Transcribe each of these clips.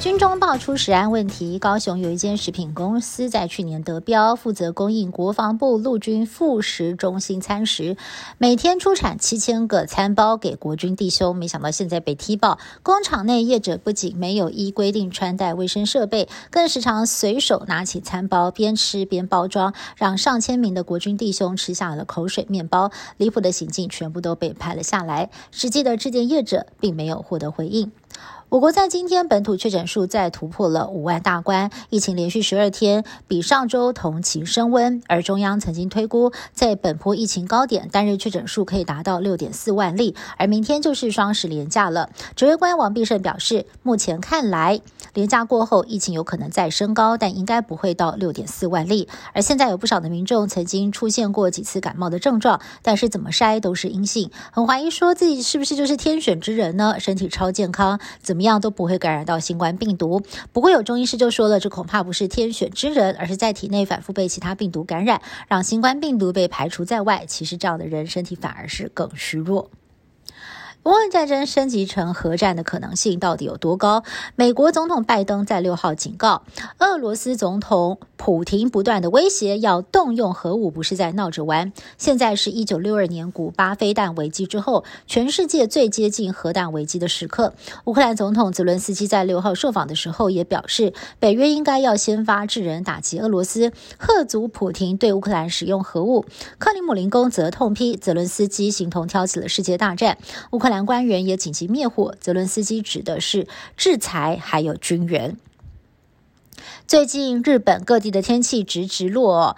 军中爆出食安问题。高雄有一间食品公司在去年得标，负责供应国防部陆军副食中心餐食，每天出产七千个餐包给国军弟兄。没想到现在被踢爆，工厂内业者不仅没有依规定穿戴卫生设备，更时常随手拿起餐包边吃边包装，让上千名的国军弟兄吃下了口水面包。离谱的行径全部都被拍了下来。实际的致电业者并没有获得回应。我国在今天本土确诊数再突破了五万大关，疫情连续十二天比上周同期升温。而中央曾经推估，在本波疫情高点，单日确诊数可以达到六点四万例。而明天就是双十连假了，指挥官王必胜表示，目前看来，连假过后疫情有可能再升高，但应该不会到六点四万例。而现在有不少的民众曾经出现过几次感冒的症状，但是怎么筛都是阴性，很怀疑说自己是不是就是天选之人呢？身体超健康，怎么？一样都不会感染到新冠病毒。不过有中医师就说了，这恐怕不是天选之人，而是在体内反复被其他病毒感染，让新冠病毒被排除在外。其实这样的人身体反而是更虚弱。乌克兰战争升级成核战的可能性到底有多高？美国总统拜登在六号警告，俄罗斯总统普廷不断的威胁要动用核武，不是在闹着玩。现在是一九六二年古巴飞弹危机之后，全世界最接近核弹危机的时刻。乌克兰总统泽伦斯基在六号受访的时候也表示，北约应该要先发制人打击俄罗斯，贺阻普廷对乌克兰使用核武。克里姆林宫则痛批泽伦斯基形同挑起了世界大战。乌克兰兰官员也紧急灭火，泽伦斯基指的是制裁，还有军援。最近日本各地的天气直直落。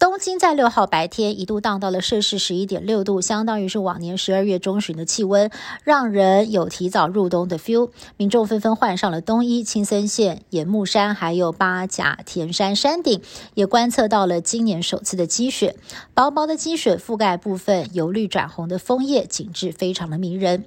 东京在六号白天一度荡到了摄氏十一点六度，相当于是往年十二月中旬的气温，让人有提早入冬的 feel。民众纷纷换上了冬衣。青森县岩木山还有八甲田山山顶也观测到了今年首次的积雪，薄薄的积雪覆盖部分由绿转红的枫叶，景致非常的迷人。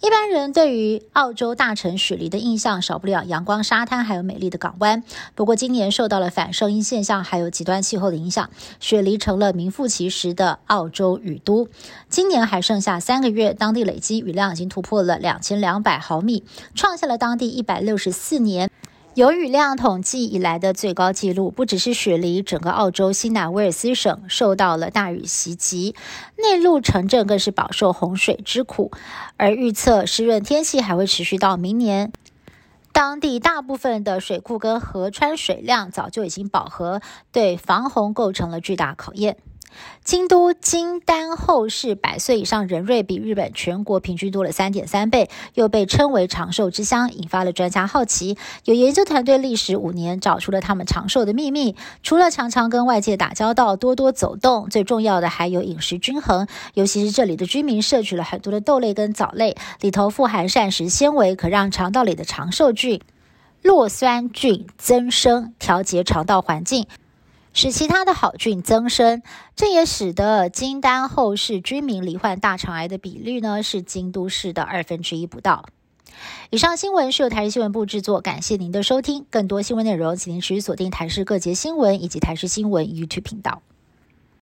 一般人对于澳洲大城雪梨的印象少不了阳光、沙滩，还有美丽的港湾。不过，今年受到了反声音现象还有极端气候的影响，雪梨成了名副其实的澳洲雨都。今年还剩下三个月，当地累积雨量已经突破了两千两百毫米，创下了当地一百六十四年。有雨量统计以来的最高纪录，不只是雪梨，整个澳洲新南威尔斯省受到了大雨袭击，内陆城镇更是饱受洪水之苦。而预测湿润天气还会持续到明年，当地大部分的水库跟河川水量早就已经饱和，对防洪构成了巨大考验。京都金丹后世百岁以上人瑞比日本全国平均多了三点三倍，又被称为长寿之乡，引发了专家好奇。有研究团队历时五年找出了他们长寿的秘密，除了常常跟外界打交道、多多走动，最重要的还有饮食均衡。尤其是这里的居民摄取了很多的豆类跟藻类，里头富含膳食纤维，可让肠道里的长寿菌、酪酸菌增生，调节肠道环境。使其他的好菌增生，这也使得金丹后市居民罹患大肠癌的比率呢是京都市的二分之一不到。以上新闻是由台视新闻部制作，感谢您的收听。更多新闻内容，请您持续锁定台视各节新闻以及台视新闻 YouTube 频道。